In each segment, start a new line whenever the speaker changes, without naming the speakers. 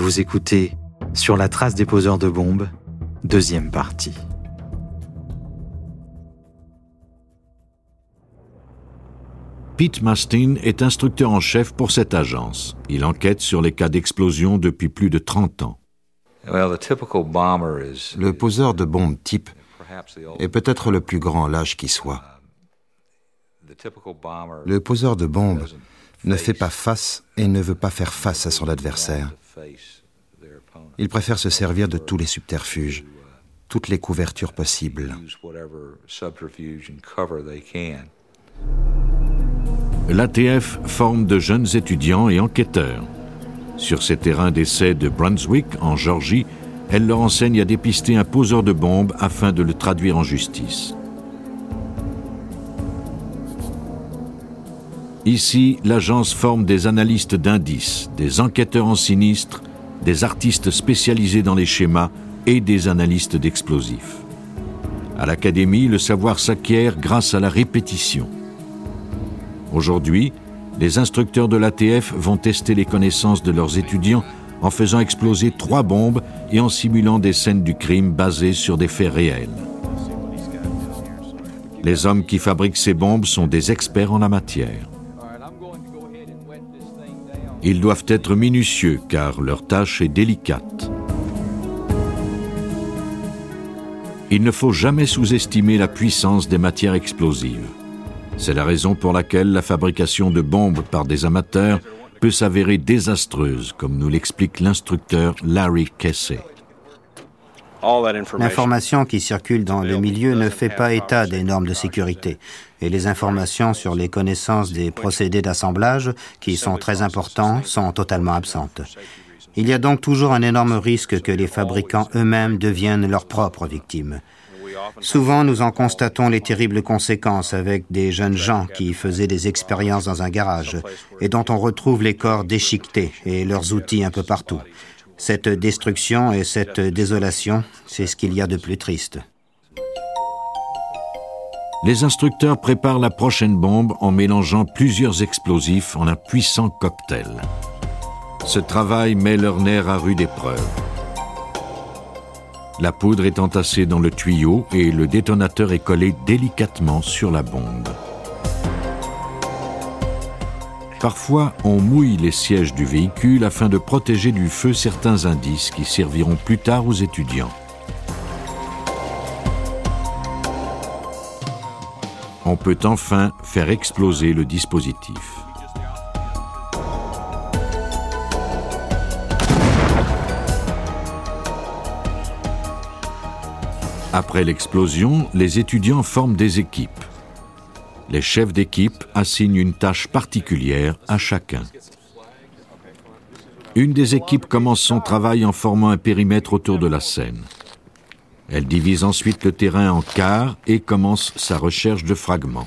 Vous écoutez Sur la trace des poseurs de bombes, deuxième partie.
Pete Mastin est instructeur en chef pour cette agence. Il enquête sur les cas d'explosion depuis plus de 30 ans.
Le poseur de bombes type est peut-être le plus grand lâche qui soit. Le poseur de bombes ne fait pas face et ne veut pas faire face à son adversaire. Il préfère se servir de tous les subterfuges, toutes les couvertures possibles.
L'ATF forme de jeunes étudiants et enquêteurs. Sur ces terrains d'essai de Brunswick, en Georgie, elle leur enseigne à dépister un poseur de bombes afin de le traduire en justice. Ici, l'agence forme des analystes d'indices, des enquêteurs en sinistre, des artistes spécialisés dans les schémas et des analystes d'explosifs. À l'académie, le savoir s'acquiert grâce à la répétition. Aujourd'hui, les instructeurs de l'ATF vont tester les connaissances de leurs étudiants en faisant exploser trois bombes et en simulant des scènes du crime basées sur des faits réels. Les hommes qui fabriquent ces bombes sont des experts en la matière. Ils doivent être minutieux car leur tâche est délicate. Il ne faut jamais sous-estimer la puissance des matières explosives. C'est la raison pour laquelle la fabrication de bombes par des amateurs peut s'avérer désastreuse, comme nous l'explique l'instructeur Larry Kessé.
L'information qui circule dans le milieu ne fait pas état des normes de sécurité. et les informations sur les connaissances des procédés d'assemblage, qui sont très importants, sont totalement absentes. Il y a donc toujours un énorme risque que les fabricants eux-mêmes deviennent leurs propres victimes. Souvent, nous en constatons les terribles conséquences avec des jeunes gens qui faisaient des expériences dans un garage et dont on retrouve les corps déchiquetés et leurs outils un peu partout. Cette destruction et cette désolation, c'est ce qu'il y a de plus triste.
Les instructeurs préparent la prochaine bombe en mélangeant plusieurs explosifs en un puissant cocktail. Ce travail met leur nerf à rude épreuve. La poudre est entassée dans le tuyau et le détonateur est collé délicatement sur la bombe. Parfois, on mouille les sièges du véhicule afin de protéger du feu certains indices qui serviront plus tard aux étudiants. On peut enfin faire exploser le dispositif. Après l'explosion, les étudiants forment des équipes. Les chefs d'équipe assignent une tâche particulière à chacun. Une des équipes commence son travail en formant un périmètre autour de la scène. Elle divise ensuite le terrain en quarts et commence sa recherche de fragments.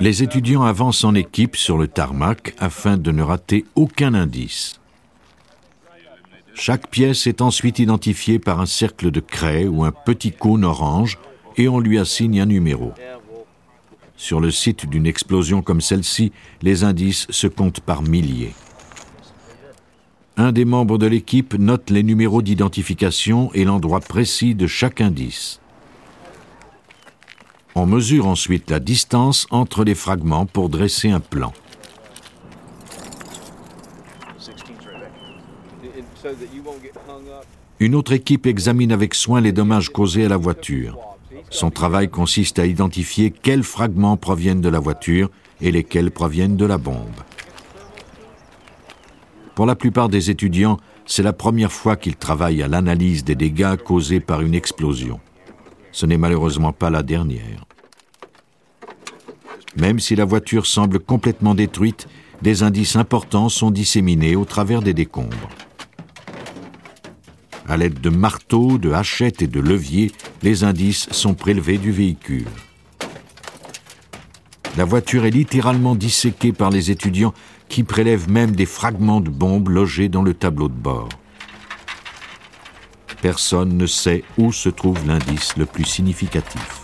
Les étudiants avancent en équipe sur le tarmac afin de ne rater aucun indice. Chaque pièce est ensuite identifiée par un cercle de craie ou un petit cône orange et on lui assigne un numéro. Sur le site d'une explosion comme celle-ci, les indices se comptent par milliers. Un des membres de l'équipe note les numéros d'identification et l'endroit précis de chaque indice. On mesure ensuite la distance entre les fragments pour dresser un plan. Une autre équipe examine avec soin les dommages causés à la voiture. Son travail consiste à identifier quels fragments proviennent de la voiture et lesquels proviennent de la bombe. Pour la plupart des étudiants, c'est la première fois qu'ils travaillent à l'analyse des dégâts causés par une explosion. Ce n'est malheureusement pas la dernière. Même si la voiture semble complètement détruite, des indices importants sont disséminés au travers des décombres. À l'aide de marteaux, de hachettes et de leviers, les indices sont prélevés du véhicule. La voiture est littéralement disséquée par les étudiants qui prélèvent même des fragments de bombes logés dans le tableau de bord personne ne sait où se trouve l'indice le plus significatif.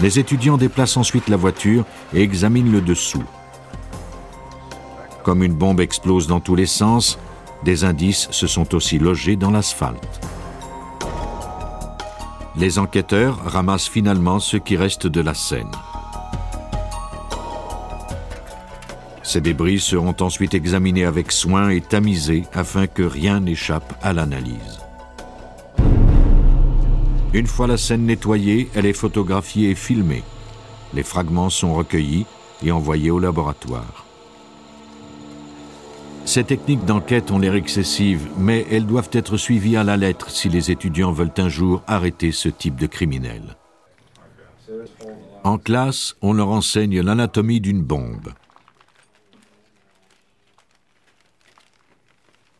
Les étudiants déplacent ensuite la voiture et examinent le dessous. Comme une bombe explose dans tous les sens, des indices se sont aussi logés dans l'asphalte. Les enquêteurs ramassent finalement ce qui reste de la scène. Ces débris seront ensuite examinés avec soin et tamisés afin que rien n'échappe à l'analyse. Une fois la scène nettoyée, elle est photographiée et filmée. Les fragments sont recueillis et envoyés au laboratoire. Ces techniques d'enquête ont l'air excessives, mais elles doivent être suivies à la lettre si les étudiants veulent un jour arrêter ce type de criminel. En classe, on leur enseigne l'anatomie d'une bombe.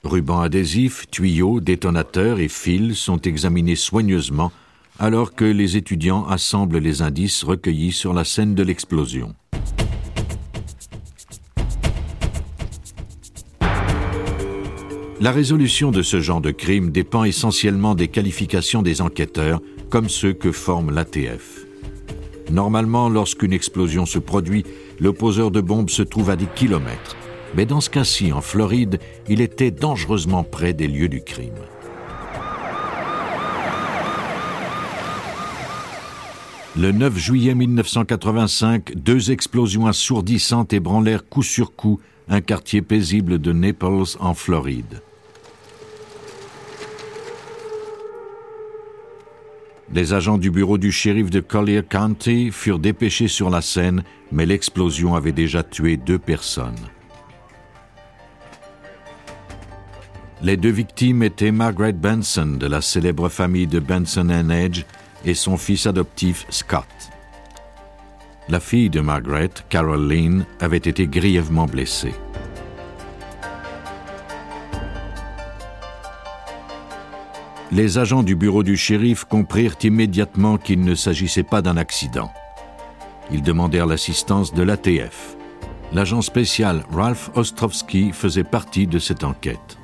Rubans adhésifs, tuyaux, détonateurs et fils sont examinés soigneusement alors que les étudiants assemblent les indices recueillis sur la scène de l'explosion. La résolution de ce genre de crime dépend essentiellement des qualifications des enquêteurs, comme ceux que forme l'ATF. Normalement, lorsqu'une explosion se produit, le poseur de bombes se trouve à des kilomètres. Mais dans ce cas-ci, en Floride, il était dangereusement près des lieux du crime. Le 9 juillet 1985, deux explosions assourdissantes ébranlèrent coup sur coup un quartier paisible de Naples en Floride. Les agents du bureau du shérif de Collier County furent dépêchés sur la scène, mais l'explosion avait déjà tué deux personnes. Les deux victimes étaient Margaret Benson de la célèbre famille de Benson Edge et son fils adoptif Scott. La fille de Margaret, Caroline, avait été grièvement blessée. Les agents du bureau du shérif comprirent immédiatement qu'il ne s'agissait pas d'un accident. Ils demandèrent l'assistance de l'ATF l'agent spécial Ralph Ostrovsky faisait partie de cette enquête.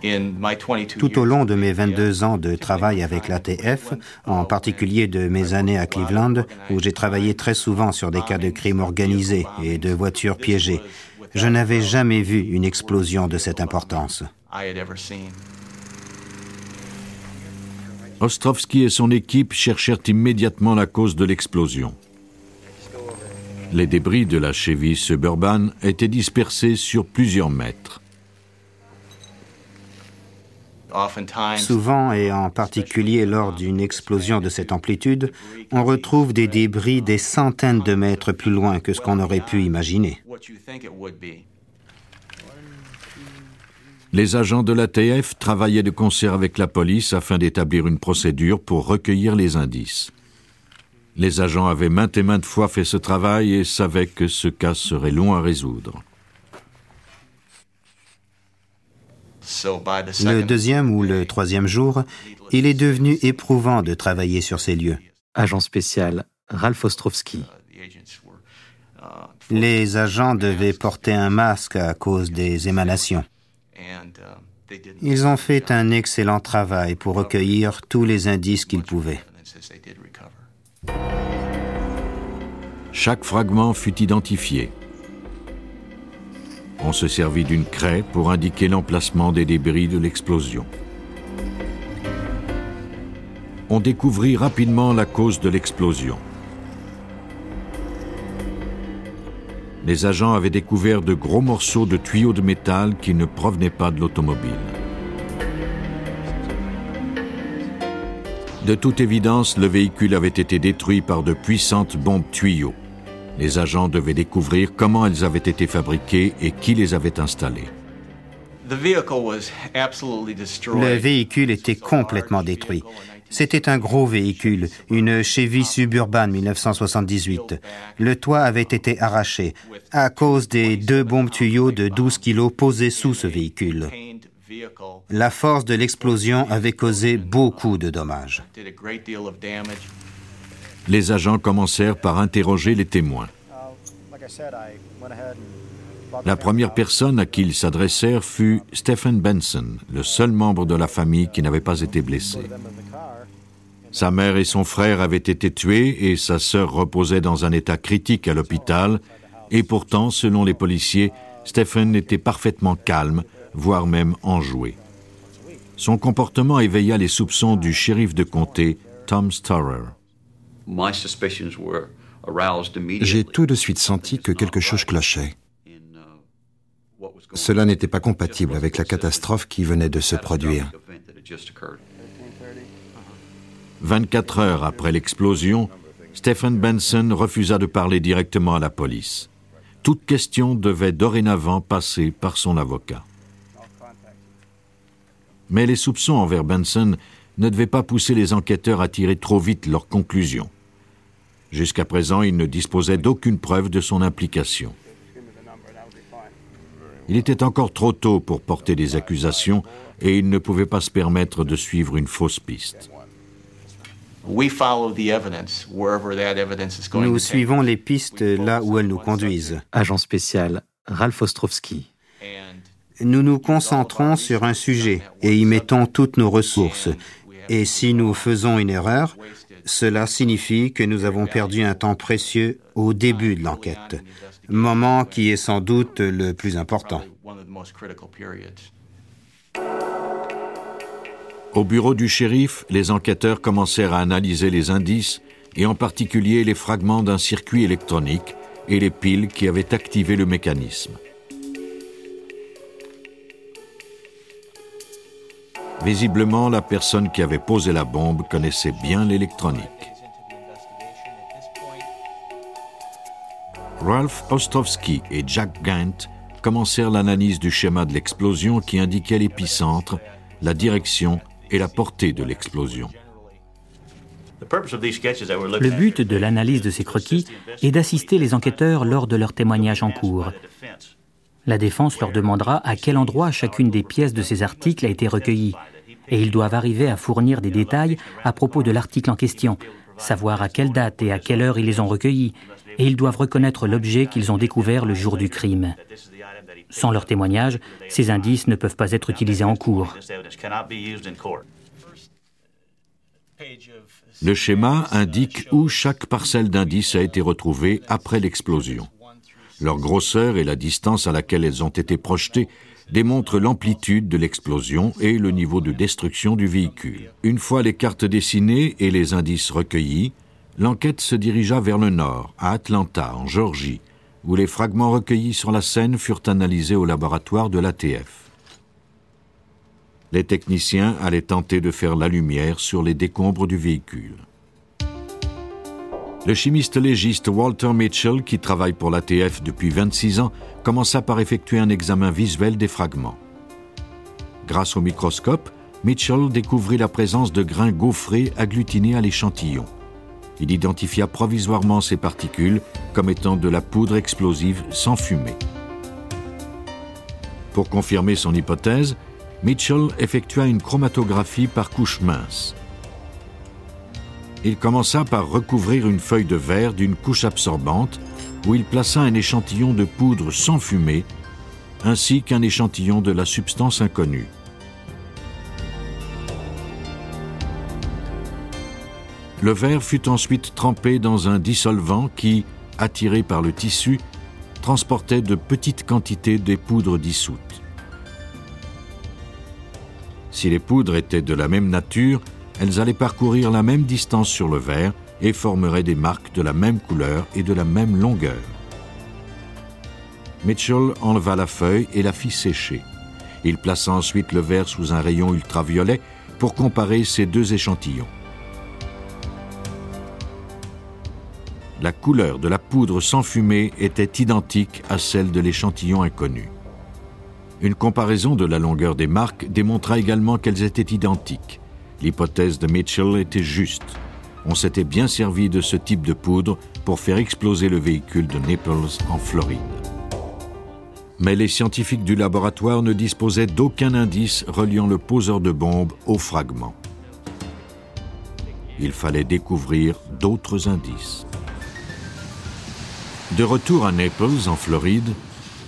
Tout au long de mes 22 ans de travail avec l'ATF, en particulier de mes années à Cleveland, où j'ai travaillé très souvent sur des cas de crimes organisés et de voitures piégées, je n'avais jamais vu une explosion de cette importance.
Ostrovsky et son équipe cherchèrent immédiatement la cause de l'explosion. Les débris de la Chevy Suburban étaient dispersés sur plusieurs mètres.
Souvent, et en particulier lors d'une explosion de cette amplitude, on retrouve des débris des centaines de mètres plus loin que ce qu'on aurait pu imaginer.
Les agents de l'ATF travaillaient de concert avec la police afin d'établir une procédure pour recueillir les indices. Les agents avaient maintes et maintes fois fait ce travail et savaient que ce cas serait long à résoudre.
Le deuxième ou le troisième jour, il est devenu éprouvant de travailler sur ces lieux.
Agent spécial Ralph Ostrovsky.
Les agents devaient porter un masque à cause des émanations. Ils ont fait un excellent travail pour recueillir tous les indices qu'ils pouvaient.
Chaque fragment fut identifié. On se servit d'une craie pour indiquer l'emplacement des débris de l'explosion. On découvrit rapidement la cause de l'explosion. Les agents avaient découvert de gros morceaux de tuyaux de métal qui ne provenaient pas de l'automobile. De toute évidence, le véhicule avait été détruit par de puissantes bombes tuyaux. Les agents devaient découvrir comment elles avaient été fabriquées et qui les avait installées.
Le véhicule était complètement détruit. C'était un gros véhicule, une Chevy Suburban 1978. Le toit avait été arraché à cause des deux bombes tuyaux de 12 kilos posées sous ce véhicule. La force de l'explosion avait causé beaucoup de dommages.
Les agents commencèrent par interroger les témoins. La première personne à qui ils s'adressèrent fut Stephen Benson, le seul membre de la famille qui n'avait pas été blessé. Sa mère et son frère avaient été tués et sa sœur reposait dans un état critique à l'hôpital, et pourtant, selon les policiers, Stephen était parfaitement calme, voire même enjoué. Son comportement éveilla les soupçons du shérif de comté, Tom Storer.
J'ai tout de suite senti que quelque chose clochait. Cela n'était pas compatible avec la catastrophe qui venait de se produire.
24 heures après l'explosion, Stephen Benson refusa de parler directement à la police. Toute question devait dorénavant passer par son avocat. Mais les soupçons envers Benson ne devaient pas pousser les enquêteurs à tirer trop vite leurs conclusions. Jusqu'à présent, il ne disposait d'aucune preuve de son implication. Il était encore trop tôt pour porter des accusations et il ne pouvait pas se permettre de suivre une fausse piste.
Nous suivons les pistes là où elles nous conduisent.
Agent spécial Ralph Ostrovsky.
Nous nous concentrons sur un sujet et y mettons toutes nos ressources. Et si nous faisons une erreur, cela signifie que nous avons perdu un temps précieux au début de l'enquête, moment qui est sans doute le plus important.
Au bureau du shérif, les enquêteurs commencèrent à analyser les indices, et en particulier les fragments d'un circuit électronique et les piles qui avaient activé le mécanisme. Visiblement, la personne qui avait posé la bombe connaissait bien l'électronique. Ralph Ostrovsky et Jack Gant commencèrent l'analyse du schéma de l'explosion qui indiquait l'épicentre, la direction et la portée de l'explosion.
Le but de l'analyse de ces croquis est d'assister les enquêteurs lors de leur témoignage en cours. La défense leur demandera à quel endroit chacune des pièces de ces articles a été recueillie, et ils doivent arriver à fournir des détails à propos de l'article en question, savoir à quelle date et à quelle heure ils les ont recueillis, et ils doivent reconnaître l'objet qu'ils ont découvert le jour du crime. Sans leur témoignage, ces indices ne peuvent pas être utilisés en cours.
Le schéma indique où chaque parcelle d'indices a été retrouvée après l'explosion. Leur grosseur et la distance à laquelle elles ont été projetées démontrent l'amplitude de l'explosion et le niveau de destruction du véhicule. Une fois les cartes dessinées et les indices recueillis, l'enquête se dirigea vers le nord, à Atlanta, en Géorgie, où les fragments recueillis sur la scène furent analysés au laboratoire de l'ATF. Les techniciens allaient tenter de faire la lumière sur les décombres du véhicule. Le chimiste légiste Walter Mitchell, qui travaille pour l'ATF depuis 26 ans, commença par effectuer un examen visuel des fragments. Grâce au microscope, Mitchell découvrit la présence de grains gaufrés agglutinés à l'échantillon. Il identifia provisoirement ces particules comme étant de la poudre explosive sans fumée. Pour confirmer son hypothèse, Mitchell effectua une chromatographie par couche mince il commença par recouvrir une feuille de verre d'une couche absorbante où il plaça un échantillon de poudre sans fumée ainsi qu'un échantillon de la substance inconnue. Le verre fut ensuite trempé dans un dissolvant qui, attiré par le tissu, transportait de petites quantités des poudres dissoutes. Si les poudres étaient de la même nature, elles allaient parcourir la même distance sur le verre et formeraient des marques de la même couleur et de la même longueur. Mitchell enleva la feuille et la fit sécher. Il plaça ensuite le verre sous un rayon ultraviolet pour comparer ces deux échantillons. La couleur de la poudre sans fumée était identique à celle de l'échantillon inconnu. Une comparaison de la longueur des marques démontra également qu'elles étaient identiques. L'hypothèse de Mitchell était juste. On s'était bien servi de ce type de poudre pour faire exploser le véhicule de Naples en Floride. Mais les scientifiques du laboratoire ne disposaient d'aucun indice reliant le poseur de bombes au fragment. Il fallait découvrir d'autres indices. De retour à Naples, en Floride,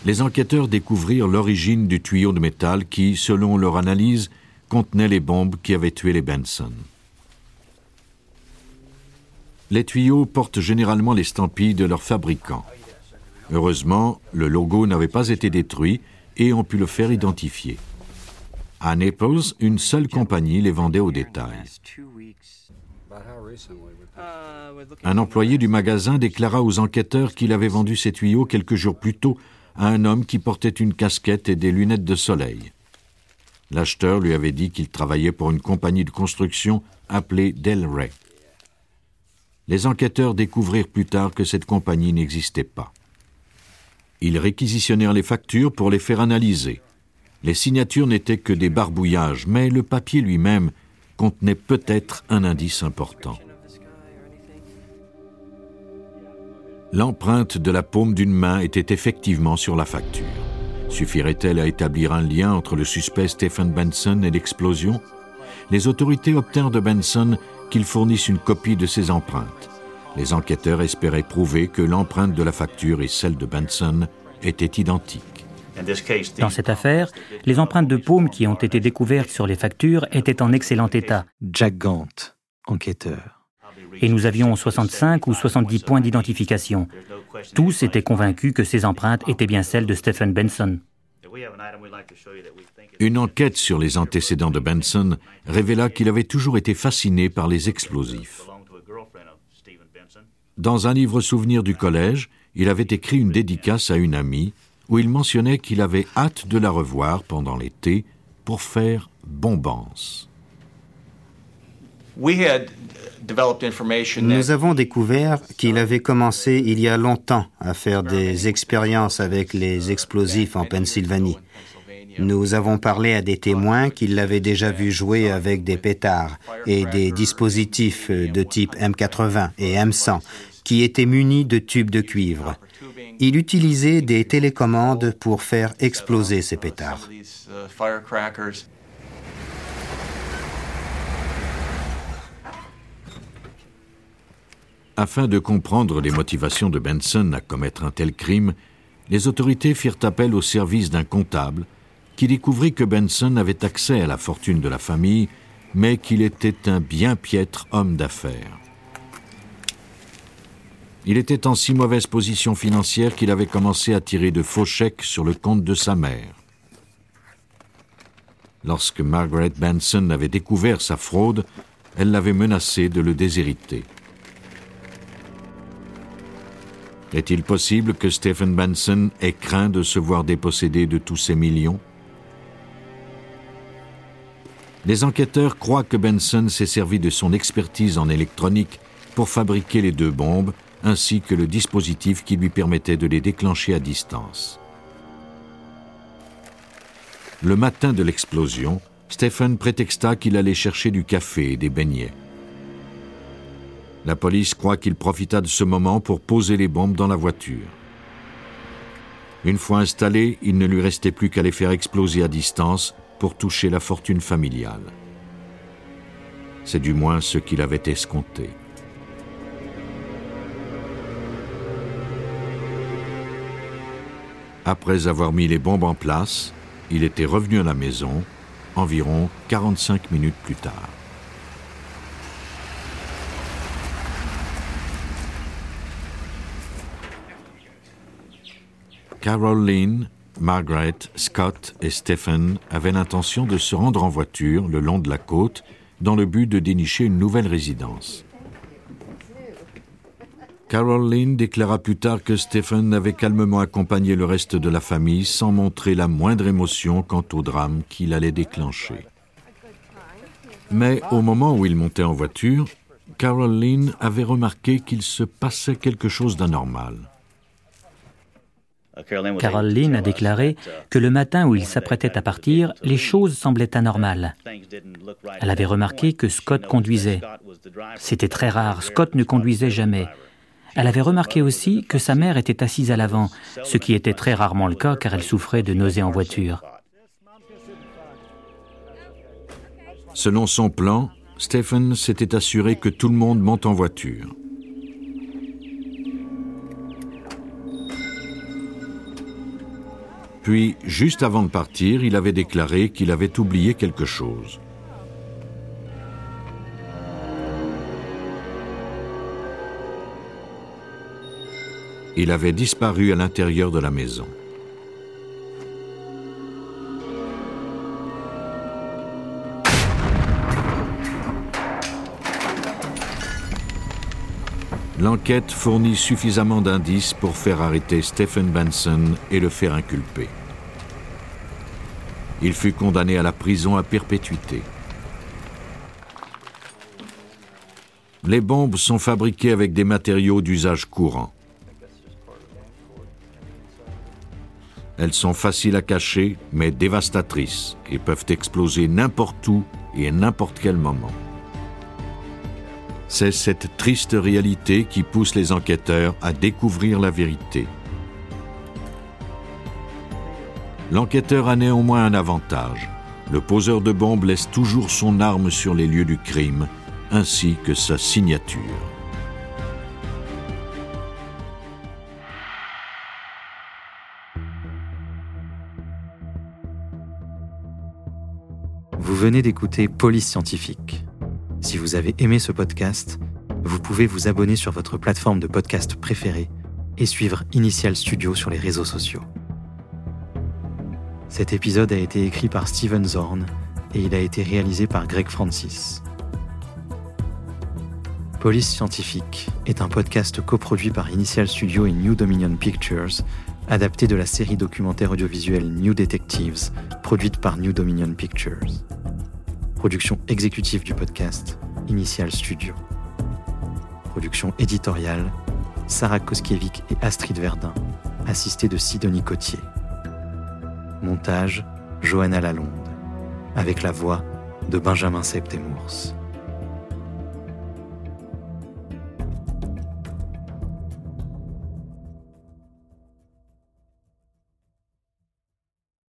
les enquêteurs découvrirent l'origine du tuyau de métal qui, selon leur analyse, contenait les bombes qui avaient tué les Benson. Les tuyaux portent généralement l'estampille de leur fabricant. Heureusement, le logo n'avait pas été détruit et on pu le faire identifier. À Naples, une seule compagnie les vendait au détail. Un employé du magasin déclara aux enquêteurs qu'il avait vendu ces tuyaux quelques jours plus tôt à un homme qui portait une casquette et des lunettes de soleil. L'acheteur lui avait dit qu'il travaillait pour une compagnie de construction appelée Delray. Les enquêteurs découvrirent plus tard que cette compagnie n'existait pas. Ils réquisitionnèrent les factures pour les faire analyser. Les signatures n'étaient que des barbouillages, mais le papier lui-même contenait peut-être un indice important. L'empreinte de la paume d'une main était effectivement sur la facture. Suffirait-elle à établir un lien entre le suspect Stephen Benson et l'explosion? Les autorités obtinrent de Benson qu'il fournisse une copie de ses empreintes. Les enquêteurs espéraient prouver que l'empreinte de la facture et celle de Benson étaient identiques.
Dans cette affaire, les empreintes de paume qui ont été découvertes sur les factures étaient en excellent état.
Jack Gant, enquêteur.
Et nous avions 65 ou 70 points d'identification. Tous étaient convaincus que ces empreintes étaient bien celles de Stephen Benson.
Une enquête sur les antécédents de Benson révéla qu'il avait toujours été fasciné par les explosifs. Dans un livre souvenir du collège, il avait écrit une dédicace à une amie où il mentionnait qu'il avait hâte de la revoir pendant l'été pour faire bombance.
Nous avons découvert qu'il avait commencé il y a longtemps à faire des expériences avec les explosifs en Pennsylvanie. Nous avons parlé à des témoins qui l'avaient déjà vu jouer avec des pétards et des dispositifs de type M80 et M100 qui étaient munis de tubes de cuivre. Il utilisait des télécommandes pour faire exploser ces pétards.
Afin de comprendre les motivations de Benson à commettre un tel crime, les autorités firent appel au service d'un comptable qui découvrit que Benson avait accès à la fortune de la famille, mais qu'il était un bien piètre homme d'affaires. Il était en si mauvaise position financière qu'il avait commencé à tirer de faux chèques sur le compte de sa mère. Lorsque Margaret Benson avait découvert sa fraude, elle l'avait menacé de le déshériter. Est-il possible que Stephen Benson ait craint de se voir dépossédé de tous ses millions? Les enquêteurs croient que Benson s'est servi de son expertise en électronique pour fabriquer les deux bombes ainsi que le dispositif qui lui permettait de les déclencher à distance. Le matin de l'explosion, Stephen prétexta qu'il allait chercher du café et des beignets. La police croit qu'il profita de ce moment pour poser les bombes dans la voiture. Une fois installées, il ne lui restait plus qu'à les faire exploser à distance pour toucher la fortune familiale. C'est du moins ce qu'il avait escompté. Après avoir mis les bombes en place, il était revenu à la maison environ 45 minutes plus tard. Caroline, Margaret, Scott et Stephen avaient l'intention de se rendre en voiture le long de la côte dans le but de dénicher une nouvelle résidence. Caroline déclara plus tard que Stephen avait calmement accompagné le reste de la famille sans montrer la moindre émotion quant au drame qu'il allait déclencher. Mais au moment où il montait en voiture, Caroline avait remarqué qu'il se passait quelque chose d'anormal.
Caroline a déclaré que le matin où il s'apprêtait à partir, les choses semblaient anormales. Elle avait remarqué que Scott conduisait. C'était très rare, Scott ne conduisait jamais. Elle avait remarqué aussi que sa mère était assise à l'avant, ce qui était très rarement le cas car elle souffrait de nausées en voiture.
Selon son plan, Stephen s'était assuré que tout le monde monte en voiture. Puis, juste avant de partir, il avait déclaré qu'il avait oublié quelque chose. Il avait disparu à l'intérieur de la maison. L'enquête fournit suffisamment d'indices pour faire arrêter Stephen Benson et le faire inculper. Il fut condamné à la prison à perpétuité. Les bombes sont fabriquées avec des matériaux d'usage courant. Elles sont faciles à cacher, mais dévastatrices, et peuvent exploser n'importe où et à n'importe quel moment. C'est cette triste réalité qui pousse les enquêteurs à découvrir la vérité. L'enquêteur a néanmoins un avantage. Le poseur de bombes laisse toujours son arme sur les lieux du crime, ainsi que sa signature.
Vous venez d'écouter Police Scientifique. Si vous avez aimé ce podcast, vous pouvez vous abonner sur votre plateforme de podcast préférée et suivre Initial Studio sur les réseaux sociaux. Cet épisode a été écrit par Steven Zorn et il a été réalisé par Greg Francis. Police Scientifique est un podcast coproduit par Initial Studio et New Dominion Pictures, adapté de la série documentaire audiovisuelle New Detectives, produite par New Dominion Pictures. Production exécutive du podcast, Initial Studio. Production éditoriale, Sarah Koskiewicz et Astrid Verdun, assistée de Sidonie Cotier. Montage, Johanna Lalonde, avec la voix de Benjamin Septemours.